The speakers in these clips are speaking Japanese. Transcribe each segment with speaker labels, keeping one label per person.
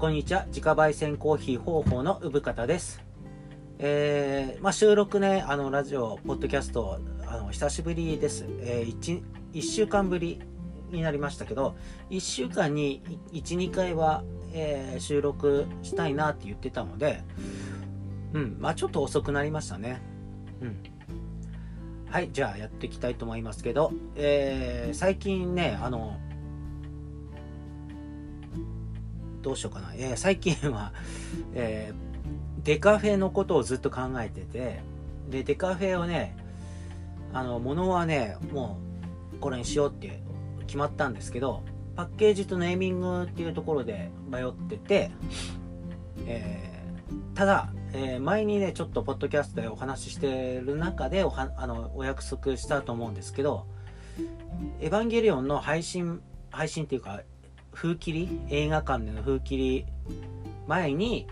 Speaker 1: こんにちは。自家焙煎コーヒー方法の産方です。えー、まあ、収録ねあのラジオポッドキャストあの久しぶりです、えー、1, 1週間ぶりになりましたけど1週間に12回は、えー、収録したいなって言ってたのでうんまあちょっと遅くなりましたね。うん。はいじゃあやっていきたいと思いますけど、えー、最近ねあのどうしようかな。えー、最近は、えー、デカフェのことをずっと考えてて、で、デカフェをね、あの、ものはね、もう、これにしようって決まったんですけど、パッケージとネーミングっていうところで迷ってて、えー、ただ、えー、前にね、ちょっとポッドキャストでお話ししてる中でおはあのお約束したと思うんですけど、エヴァンゲリオンの配信、配信っていうか、風切り？映画館での風切り？前に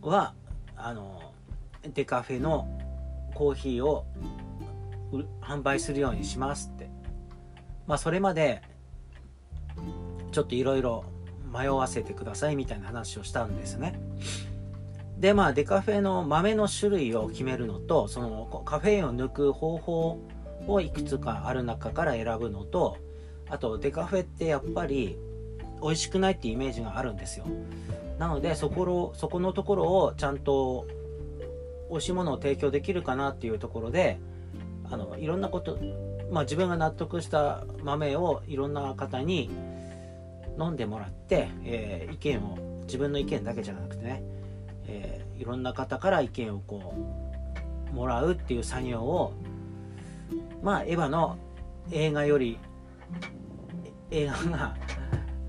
Speaker 1: はあのデカフェのコーヒーを販売するようにしますって。まあそれまでちょっといろいろ迷わせてくださいみたいな話をしたんですね。でまあデカフェの豆の種類を決めるのとそのカフェインを抜く方法をいくつかある中から選ぶのとあとデカフェってやっぱり美味しくないってイメージがあるんですよ。なのでそこそこのところをちゃんと美味しいものを提供できるかなっていうところであのいろんなことまあ自分が納得した豆をいろんな方に飲んでもらって、えー、意見を自分の意見だけじゃなくてね、えー、いろんな方から意見をこうもらうっていう作業をまあエヴァの映画より映画が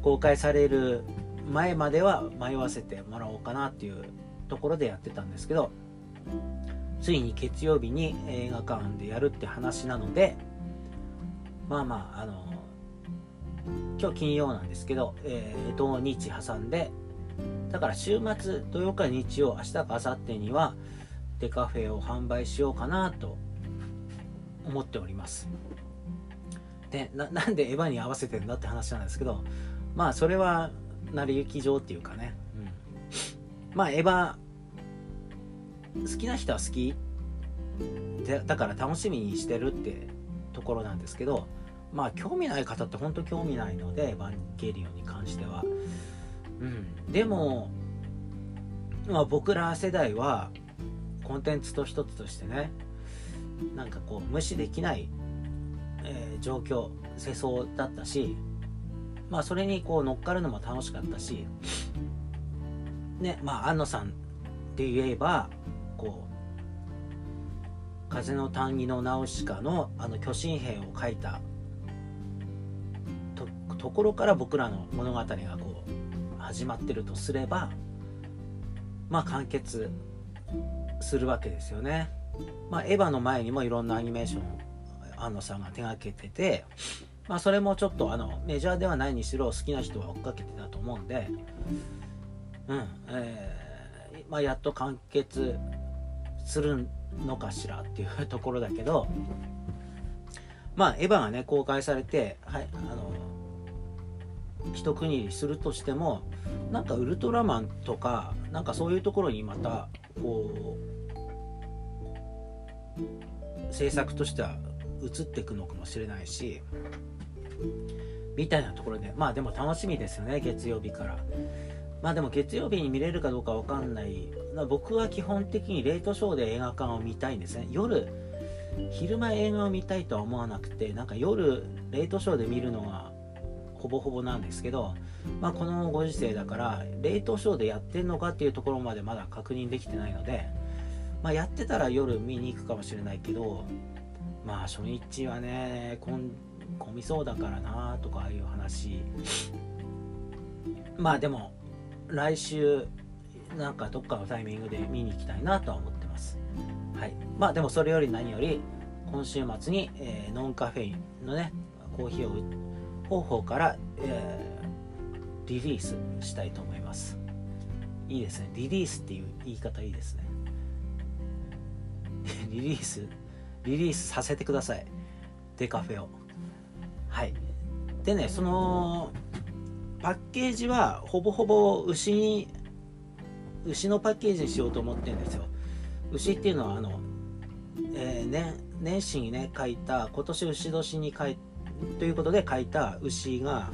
Speaker 1: 公開される前までは迷わせてもらおうかなっていうところでやってたんですけどついに月曜日に映画館でやるって話なのでまあまああの今日金曜なんですけど、えー、土日挟んでだから週末土曜か日曜明日か明後日にはデカフェを販売しようかなと思っております。ね、なんでエヴァに合わせてんだって話なんですけどまあそれは成り行き上っていうかね、うん、まあエヴァ好きな人は好き。でだから楽しみにしてるってところなんですけどまあ興味ない方って本当興味ないのでエヴァンゲリオンに関しては、うん、でも、まあ、僕ら世代はコンテンツと一つとしてねなんかこう無視できないえー、状況世相だったしまあそれにこう乗っかるのも楽しかったしねまあ安野さんで言えばこう「風の谷のナウシカの」あの巨神兵を書いたところから僕らの物語がこう始まってるとすればまあ完結するわけですよね。まあ、エヴァの前にもいろんなアニメーション安野さんが手がけてて、まあ、それもちょっとあのメジャーではないにしろ好きな人は追っかけてたと思うんで、うんえーまあ、やっと完結するのかしらっていうところだけどまあエヴァがね公開されて、はい、あの一区切りするとしてもなんかウルトラマンとかなんかそういうところにまたこう制作としては移っていくのかもしれないしみたいなところでまあでも楽しみですよね月曜日から。まあでも月曜日に見れるかどうかわかんない。僕は基本的にレートショーで映画館を見たいんですね。夜昼間映画を見たいとは思わなくてなんか夜レートショーで見るのがほぼほぼなんですけど、まあ、このご時世だからレートショーでやってんのかっていうところまでまだ確認できてないので、まあ、やってたら夜見に行くかもしれないけどまあ初日はね混みそうだからなとかいう話。まあでも来週なんかどっかのタイミングで見に行きたいなとは思ってます。はい。まあでもそれより何より今週末に、えー、ノンカフェインのねコーヒーを方法から、えー、リリースしたいと思います。いいですね。リリースっていう言い方いいですね。リリース？リリースさせてください。デカフェを。はい。でねそのパッケージはほぼほぼ牛に牛のパッケージにしようと思ってるんですよ。牛っていうのはあの、えーね、年始にね書いた今年牛年に書いということで書いた牛が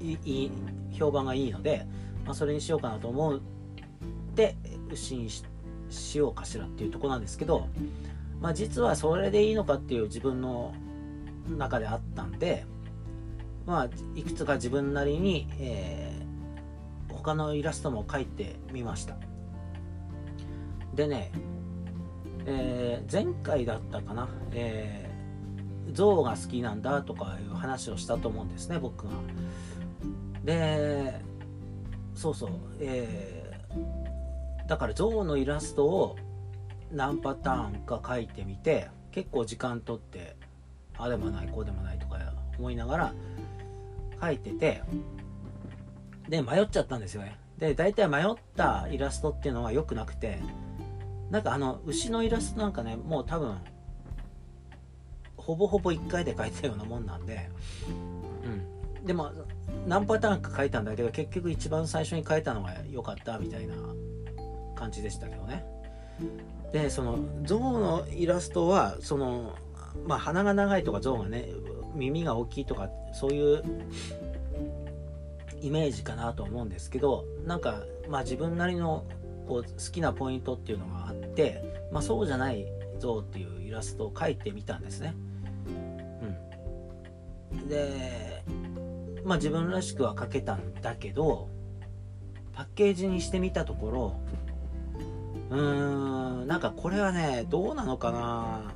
Speaker 1: いい評判がいいので、まあ、それにしようかなと思って牛にししようかしらっていうとこなんですけど、まあ、実はそれでいいのかっていう自分の中であったんで、まあ、いくつか自分なりに、えー、他のイラストも描いてみました。でね、えー、前回だったかな、えー、象が好きなんだとかいう話をしたと思うんですね僕がでそうそうえー、だから象のイラストを何パターンか描いてみて結構時間とってあでもないこうでもないとか思いながら描いててで迷っちゃったんですよね。で大体迷ったイラストっていうのは良くなくてなんかあの牛のイラストなんかねもう多分ほぼほぼ1回で描いたようなもんなんでうん。でも何パターンか描いたんだけど結局一番最初に描いたのが良かったみたいな感じでしたけどね。でその象のイラストはそのまあ鼻が長いとか象がね耳が大きいとかそういうイメージかなと思うんですけどなんかまあ自分なりのこう好きなポイントっていうのがあって、まあ、そうじゃない象っていうイラストを描いてみたんですね。うん、でまあ自分らしくは描けたんだけどパッケージにしてみたところうーんなんかこれはねどうなのかな。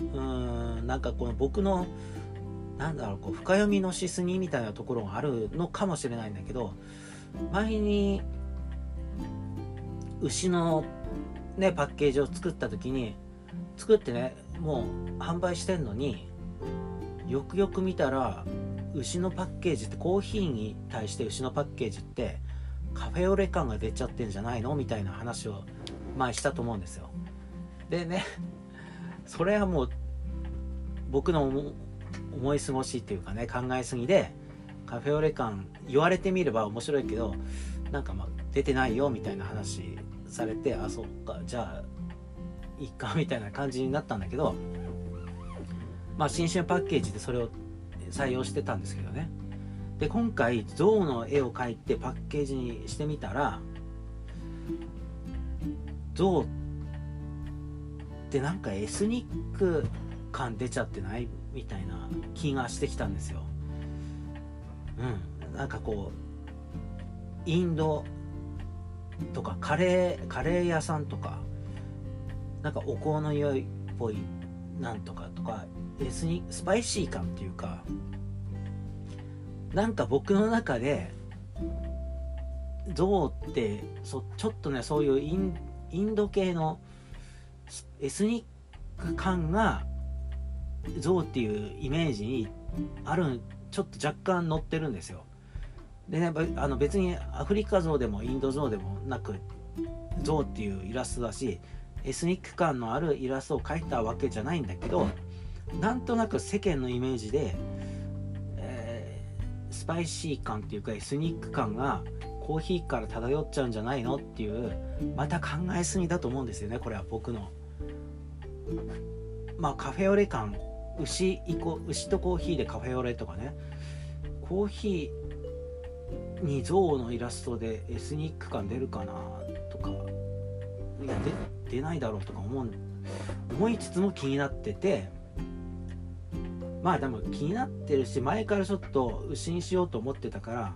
Speaker 1: うーんなんかこの僕のなんだろうこう深読みのしすぎみたいなところがあるのかもしれないんだけど前に牛のねパッケージを作った時に作ってねもう販売してんのによくよく見たら牛のパッケージってコーヒーに対して牛のパッケージってカフェオレ感が出ちゃってんじゃないの？みたいな話を前したと思うんですよ。でね それはもう僕の思い過ごしっていうかね考えすぎでカフェオレ感言われてみれば面白いけどなんかまあ出てないよみたいな話されてあそっかじゃあいいかみたいな感じになったんだけどまあ新春パッケージでそれを採用してたんですけどね。で今回象の絵を描いてパッケージにしてみたら象ってなんかエスニック感出ちゃってないみたいな気がしてきたんですよ。うん。なんかこうインドとかカレーカレー屋さんとかなんかお香の匂いっぽいなんとかとかエスニスパイシー感っていうかなんか僕の中で象ってそちょっとねそういうインインド系のエスニック感が象っていうイメージにあるちょっと若干乗ってるんですよ。でねあの別にアフリカ象でもインド象でもなく象っていうイラストだしエスニック感のあるイラストを描いたわけじゃないんだけどなんとなく世間のイメージでスパイシー感っていうかエスニック感がコーヒーから漂っちゃうんじゃないのっていうまた考えすぎだと思うんですよねこれは僕の。まあカフェオレ感牛イコ牛とコーヒーでカフェオレとかね。コーヒーに象のイラストでエスニック感出るかなとか。いや出ないだろうとか思う思いつつも気になってて。まあでも気になってるし前からちょっと牛にしようと思ってたから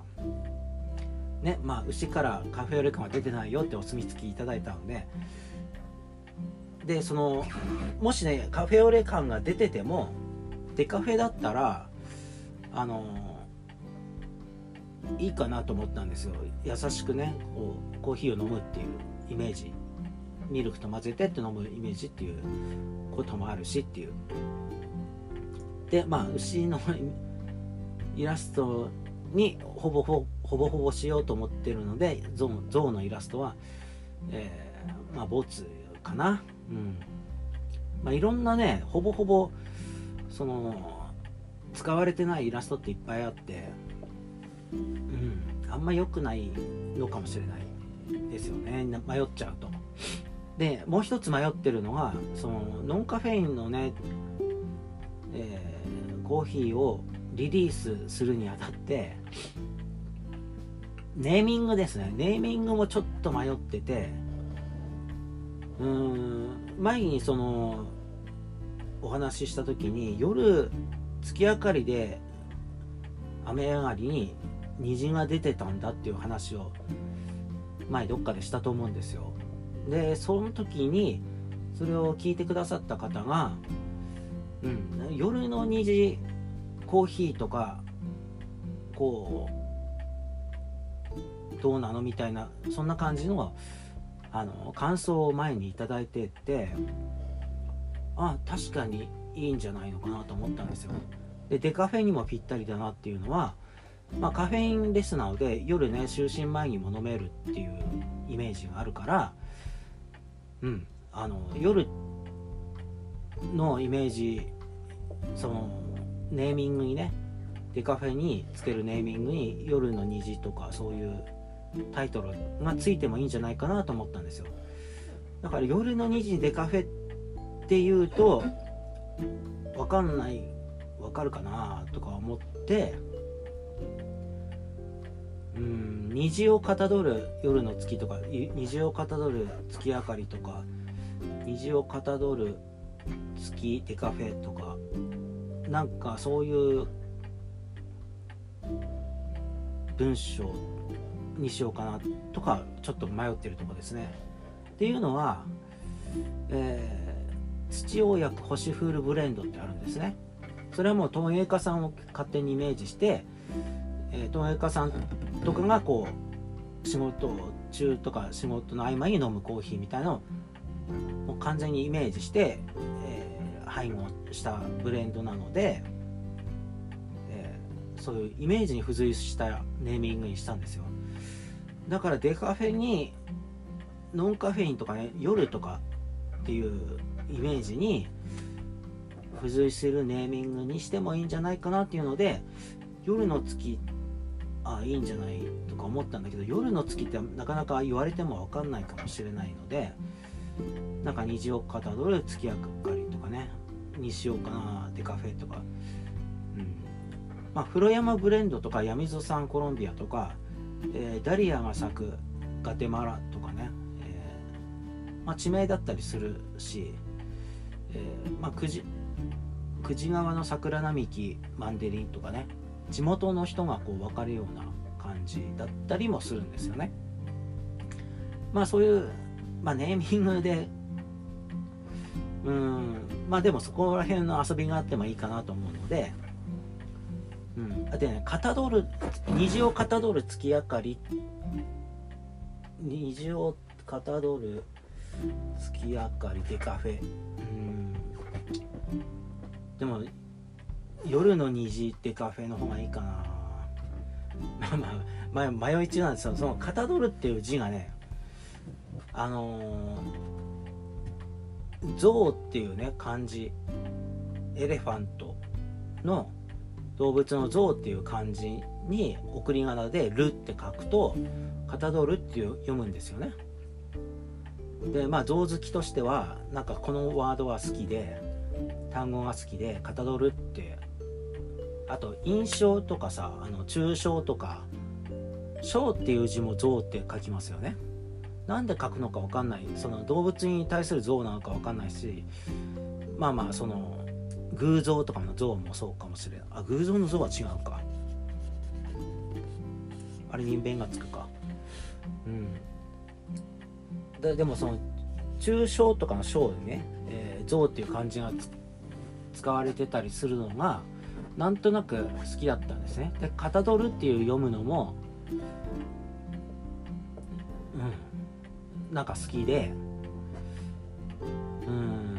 Speaker 1: ねまあ牛からカフェオレ感は出てないよってお墨付きいただいたので。でそのもしねカフェオレ感が出ててもデカフェだったらあのいいかなと思ったんですよ。優しくねこうコーヒーを飲むっていうイメージ。ミルクと混ぜてって飲むイメージっていうこともあるしっていう。でまあ牛のイラストにほぼほぼほぼしようと思ってるのでゾウのイラストは、えー、まあボツかな。うん。まあいろんなねほぼほぼその使われてないイラストっていっぱいあってうん。あんま良くないのかもしれないですよね。迷っちゃうと。でもう一つ迷ってるのがそのノンカフェインのね、えー、コーヒーをリリースするにあたってネーミングですね。ネーミングもちょっと迷っててうーん前にそのお話しした時に夜月明かりで雨上がりに虹が出てたんだっていう話を前どっかでしたと思うんですよ。でその時にそれを聞いてくださった方が、うん、夜の虹コーヒーとかこうどうなのみたいなそんな感じのあの感想を前に頂いてってあ確かにいいんじゃないのかなと思ったんですよ。でデカフェにもぴったりだなっていうのは、まあ、カフェインレスなので夜ね就寝前にも飲めるっていうイメージがあるからうん。あの夜のイメージそのネーミングにねデカフェにつけるネーミングに「夜の虹」とかそういうタイトルがついてもいいんじゃないかなと思ったんですよ。だから「夜の虹デカフェ」っていうと分かんない分かるかなとか思ってうん虹をかたどる夜の月とか虹をかたどる月明かりとか虹をかたどる月デカフェとかなんかそういう文章にしようかなとかちょっと迷ってるとこですね。っていうのは、えー、土王薬星フールブレンドってあるんですね。それはもう陶芸家さんを勝手にイメージして、えー、陶芸家さんとかがこう仕事中とか仕事の合間に飲むコーヒーみたいなのをもう完全にイメージして、配合したブレンドなので、えー、そういうイメージに付随したネーミングにしたんですよ。だからデカフェにノンカフェインとかね夜とかっていうイメージに付随するネーミングにしてもいいんじゃないかなっていうので夜の月あいいんじゃないとか思ったんだけど夜の月ってなかなか言われても分かんないかもしれないのでなんか虹をかたどる月明かりかねにしようかなデカフェとか、うんまあ、風呂山ブレンドとか闇溝産コロンビアとか、えー、ダリアが咲くガテマラとかね、えーまあ、地名だったりするし、えーまあ、久慈久慈川の桜並木マンデリンとかね地元の人がこう分かるような感じだったりもするんですよね。まあそういう、まあ、ネーミングでうんまあでもそこら辺の遊びがあってもいいかなと思うので、うん、でねかたどる虹をかたどる月明かり。虹をかたどる月明かりでカフェ。うん。でも夜の虹ってカフェの方がいいかな。まあまあ、迷い中なんですよ。その「かたどる」っていう字がねあのー、象っていうね漢字エレファントの動物の象っていう漢字に送り仮名で「る」って書くと「かたどる」っていう読むんですよね。でまあ象好きとしてはなんかこのワードは好きで単語が好きで「かたどる」ってあと印象とかさあの抽象とか章っていう字も象って書きますよね。なんで書くのか分かんない。その動物に対する像なのか分かんないしまあまあその偶像とかの像もそうかもしれない。あ偶像の像は違うか。あれ人弁がつくか。うん。ででもその抽象とかの章でね、えー、像っていう漢字が使われてたりするのがなんとなく好きだったんですね。で「かたどる」っていう読むのもうん。なんか好きでうん。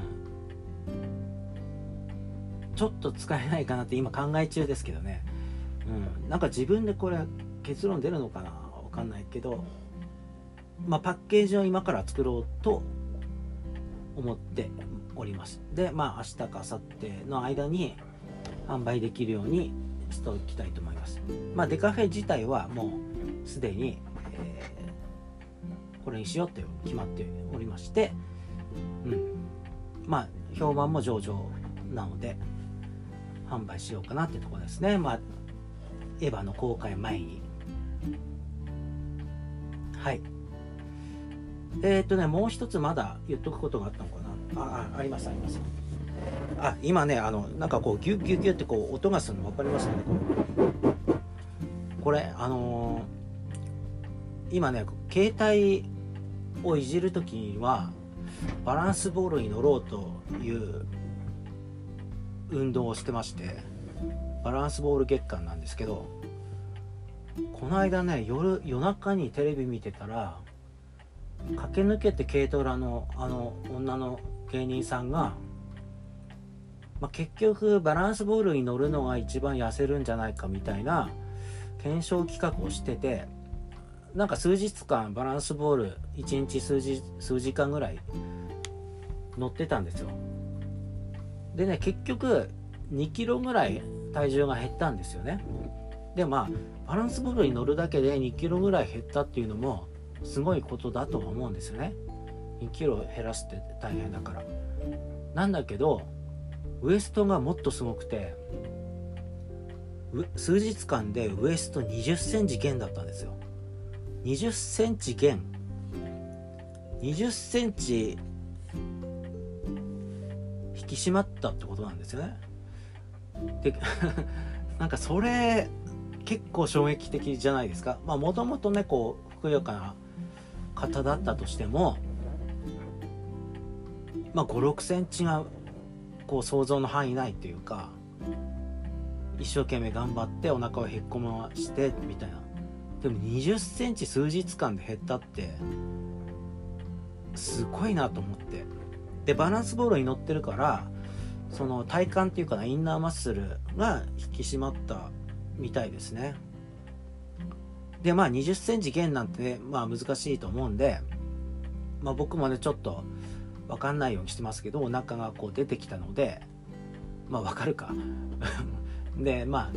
Speaker 1: ちょっと使えないかなって今考え中ですけどね。うん。なんか自分でこれ結論出るのかなわかんないけどまあパッケージを今から作ろうと思っております。でまあ明日か明後日の間に販売できるようにしておきたいと思います。まあデカフェ自体はもうすでに、えー、これにしようって決まっておりましてうん。まあ評判も上々なので販売しようかなってとこですね。まあエヴァの公開前に。はい。えー、っとねもう一つまだ言っとくことがあったのかな。ああありますあります。あ今ねあのなんかこうギュッギュッギュッってこう音がするの分かりますかね。これあのー、今ね携帯をいじる時にはバランスボールに乗ろうという運動をしてましてバランスボール月間なんですけどこの間ね夜夜中にテレビ見てたら駆け抜けて軽トラのあの女の芸人さんが、まあ、結局バランスボールに乗るのが一番痩せるんじゃないかみたいな検証企画をしててなんか数日間バランスボール1日数時数時間ぐらい乗ってたんですよ。でね結局2キロぐらい体重が減ったんですよね。でまあバランスボールに乗るだけで2キロぐらい減ったっていうのもすごいことだとは思うんですよね。2キロ減らすって大変だから。なんだけどウエストがもっとすごくて数日間でウエスト2 0センチ減だったんですよ。2 0センチ減。2 0センチ引き締まったってことなんですよね。で なんかそれ結構衝撃的じゃないですか。まあもともとねこうふくよかな方だったとしてもまあ5 6センチがこう想像の範囲内っていうか一生懸命頑張ってお腹をへっこましてみたいな。でも2 0センチ数日間で減ったってすごいなと思って。でバランスボールに乗ってるからその体幹っていうかなインナーマッスルが引き締まったみたいですね。でまあ2 0センチ減なんてねまあ難しいと思うんでまあ僕もねちょっと分かんないようにしてますけどお腹がこう出てきたのでまあ分かるか。でまあ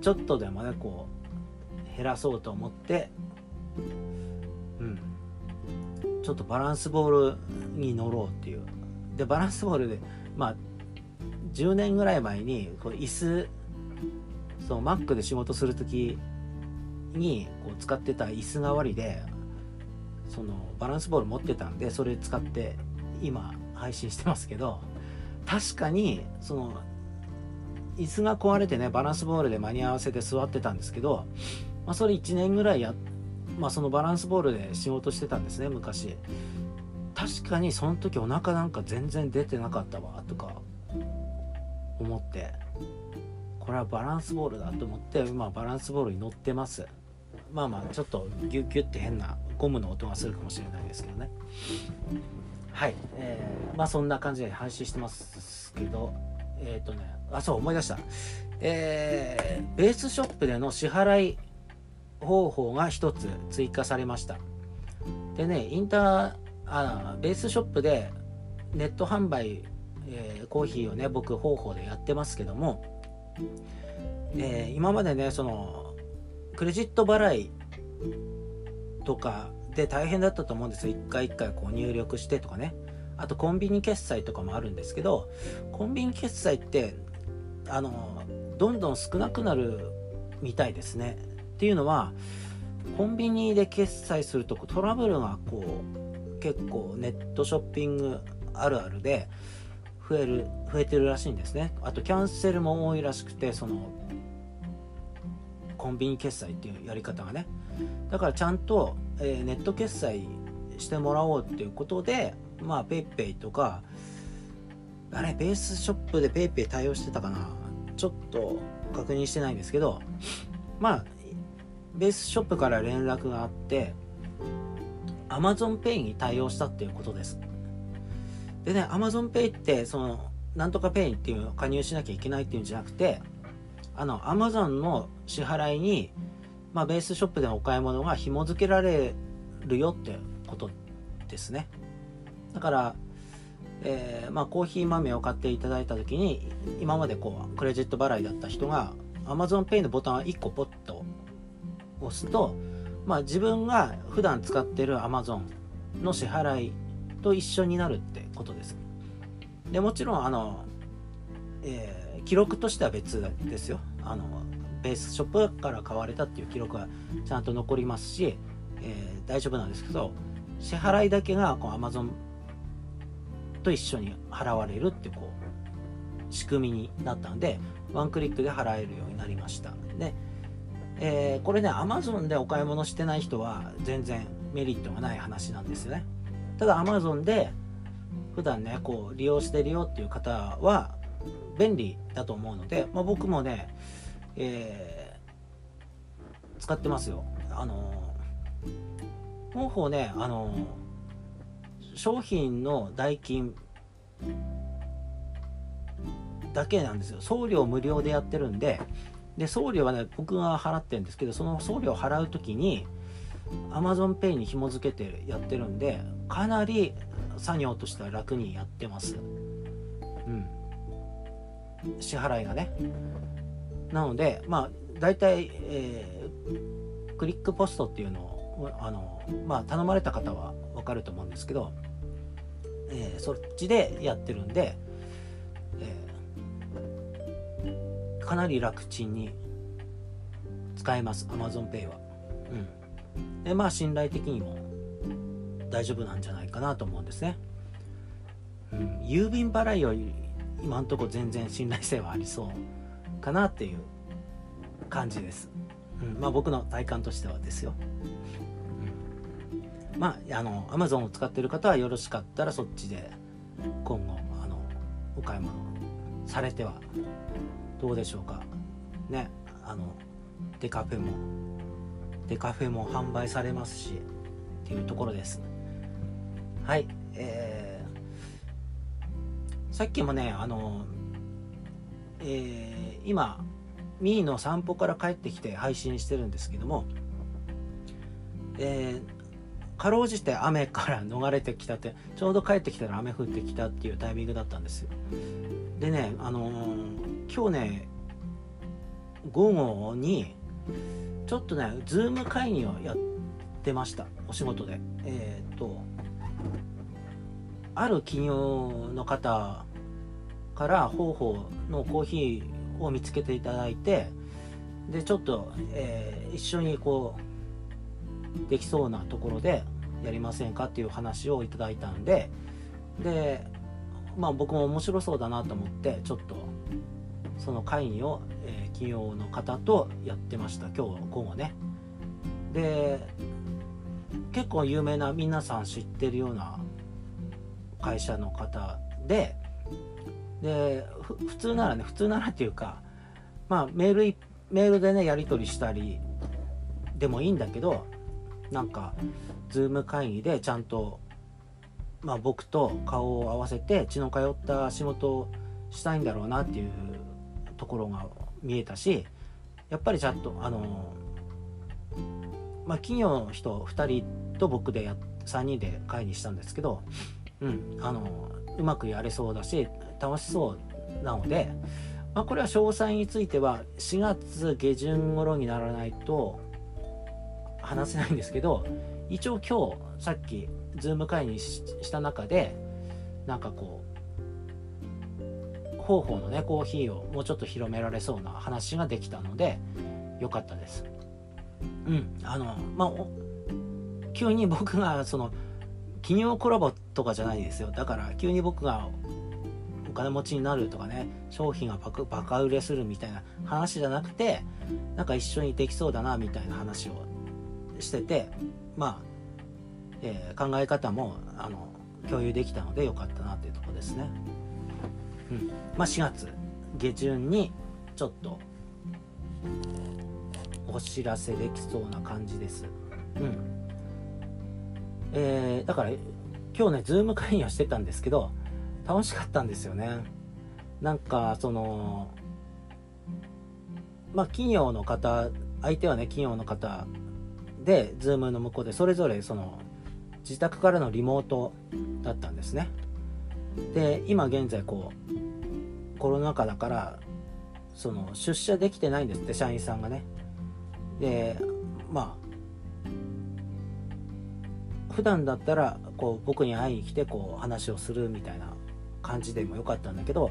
Speaker 1: ちょっとでもねこう減らそうと思ってうん。ちょっとバランスボールに乗ろうっていう。でバランスボールでまあ10年ぐらい前にこう椅子そう Mac で仕事する時にこう使ってた椅子代わりでそのバランスボール持ってたんでそれ使って今配信してますけど確かにその椅子が壊れてねバランスボールで間に合わせて座ってたんですけど、まあ、それ1年ぐらいや、まあ、そのバランスボールで仕事してたんですね昔。確かにその時お腹なんか全然出てなかったわとか思って。これはバランスボールだと思って今バランスボールに乗ってます。まあまあちょっとギュッギュッって変なゴムの音がするかもしれないですけどね。はい、えー、まあそんな感じで配信してますけどえっ、ー、とねあそう思い出した。えー、ベースショップでの支払い方法が一つ追加されました。でねインターあベースショップでネット販売、えー、コーヒーをね僕方法でやってますけども、えー、今までねそのクレジット払いとかで大変だったと思うんですよ。一回一回こう入力してとかね。あとコンビニ決済とかもあるんですけどコンビニ決済ってあのどんどん少なくなるみたいですね。っていうのはコンビニで決済するとトラブルがこう結構ネットショッピングあるあるで増える増えてるらしいんですね。あとキャンセルも多いらしくてそのコンビニ決済っていうやり方がね。だからちゃんと、えー、ネット決済してもらおうっていうことでまあ PayPay とかあれベースショップで PayPay 対応してたかな。ちょっと確認してないんですけどまあベースショップから連絡があって AmazonPay に対応したっていうことです。でね AmazonPay ってそのなんとか Pay っていうのを加入しなきゃいけないっていうんじゃなくてあの Amazon の支払いに、まあ、ベースショップでのお買い物が紐付けられるよってことですね。だからえー、まあ、コーヒー豆を買っていただいた時に今までこうクレジット払いだった人が AmazonPay のボタンを1個ポッと押すと、まあ、自分が普段使ってる Amazon の支払いと一緒になるってことです。でもちろんあの、えー、記録としては別ですよ。あのベースショップから買われたっていう記録はちゃんと残りますし、えー、大丈夫なんですけど支払いだけがこう Amazon と一緒に払われるってこう仕組みになったんでワンクリックで払えるようになりました。で、えー、これね Amazon でお買い物してない人は全然メリットがない話なんですよね。ただ Amazon で普段ねこう利用してるよっていう方は便利だと思うので、まあ、僕もね、えー、使ってますよ。あの方法ねあの商品の代金だけなんですよ。送料無料でやってるんでで送料はね僕が払ってるんですけどその送料を払う時に AmazonPay に紐付けてやってるんでかなり作業としては楽にやってます。うん。支払いがね。なのでまあ大体、えー、クリックポストっていうのをあのまあ頼まれた方は分かると思うんですけどえー、そっちでやってるんで、かなり楽ちんに使えます AmazonPay は。うん、でまあ信頼的にも大丈夫なんじゃないかなと思うんですね。うん、郵便払いより今んとこ全然信頼性はありそうかなっていう感じです。うん、まあ僕の体感としてはですよ。うんまあ、あの Amazon を使ってる方はよろしかったらそっちで今後あのお買い物されてはどうでしょうか？ねあのデカフェもデカフェも販売されますしっていうところです。はいえー、さっきもねあのえー、今ミーの散歩から帰ってきて配信してるんですけどもえー、かろうじて雨から逃れてきたってちょうど帰ってきたら雨降ってきたっていうタイミングだったんですよ。でねあのー、今日ね午後にちょっとねズーム会議をやってましたお仕事で。えっ、とある企業の方から方法のコーヒーを見つけていただいてでちょっと、えー、一緒にこうできそうなところでやりませんかっていう話をいただいたんででまあ僕も面白そうだなと思ってちょっとその会議を、えー、企業の方とやってました今日午後ね。で結構有名な皆さん知ってるような会社の方でで普通ならね普通ならっていうかまあメールメールでねやり取りしたりでもいいんだけどなんか Zoom 会議でちゃんと、まあ、僕と顔を合わせて血の通った仕事をしたいんだろうなっていうところが見えたしやっぱりちゃんとあのまあ企業の人2人と僕でや3人で会議したんですけど、うん、あのうまくやれそうだし楽しそうなので、まあ、これは詳細については4月下旬頃にならないと話せないんですけど一応今日さっきズーム会議した中でなんかこう方法のねコーヒーをもうちょっと広められそうな話ができたのでよかったですうんあのまあ急に僕がその企業コラボとかじゃないですよだから急に僕がお金持ちになるとかね商品がバカバカ売れするみたいな話じゃなくてなんか一緒にできそうだなみたいな話をしててまあ、えー、考え方もあの共有できたのでよかったなっていうとこですね。うんまあ、4月下旬にちょっとお知らせできそうな感じです。うんえー、だから今日ねズーム会議をしてたんですけど楽しかったんですよね。なんかそのまあ企業の方相手はね企業の方で Zoom の向こうでそれぞれその自宅からのリモートだったんですねで今現在こうコロナ禍だからその出社できてないんですって社員さんがね。でまあ普段だったらこう僕に会いに来てこう話をするみたいな感じでもよかったんだけど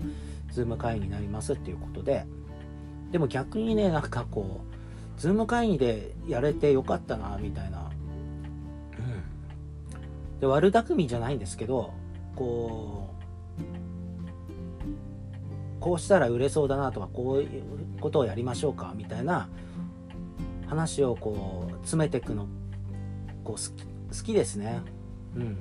Speaker 1: Zoom 会議になりますっていうことで。でも逆にねなんかこう Zoom 会議でやれてよかったなみたいな、うん、で悪巧みじゃないんですけどこうこうしたら売れそうだなとかこういうことをやりましょうかみたいな話をこう詰めていくのこう好き好きですね。うん。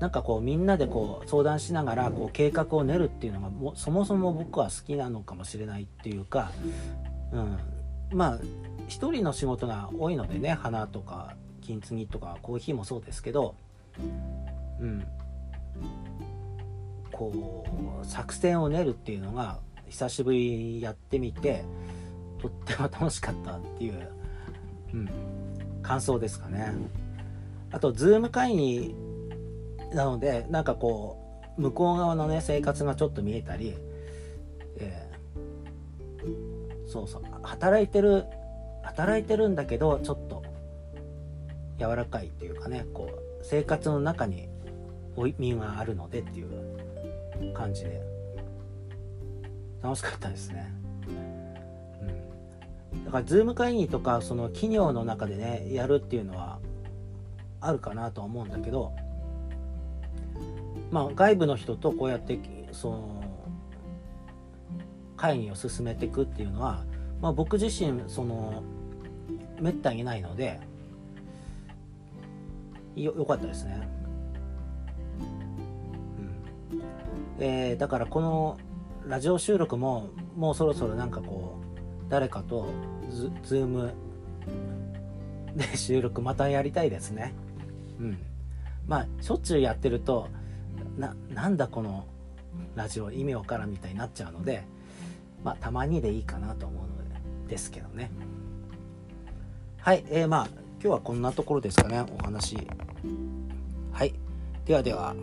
Speaker 1: なんかこうみんなでこう相談しながらこう計画を練るっていうのがもそもそも僕は好きなのかもしれないっていうか、うん、まあ一人の仕事が多いのでね花とか金継ぎとかコーヒーもそうですけど、うん、こう作戦を練るっていうのが久しぶりにやってみてとっても楽しかったっていう、うん、感想ですかね。あと、ズーム会議なので、なんかこう、向こう側のね、生活がちょっと見えたり、えー、そうそう、働いてる、働いてるんだけど、ちょっと、柔らかいっていうかね、こう、生活の中に負い身があるのでっていう感じで、楽しかったですね。うんだから、ズーム会議とか、その企業の中でね、やるっていうのは、あるかなとは思うんだけど、まあ、外部の人とこうやってその会議を進めていくっていうのは、まあ、僕自身そのめったにないのでよよかったですね。えー、だからこのラジオ収録ももうそろそろなんかこう誰かとズズームで収録またやりたいですね。うん、まあしょっちゅうやってるとななんだこのラジオ意味わからんみたいになっちゃうのでまあたまにでいいかなと思うのでですけどね。はいえー、まあ今日はこんなところですかねお話。はいではでは。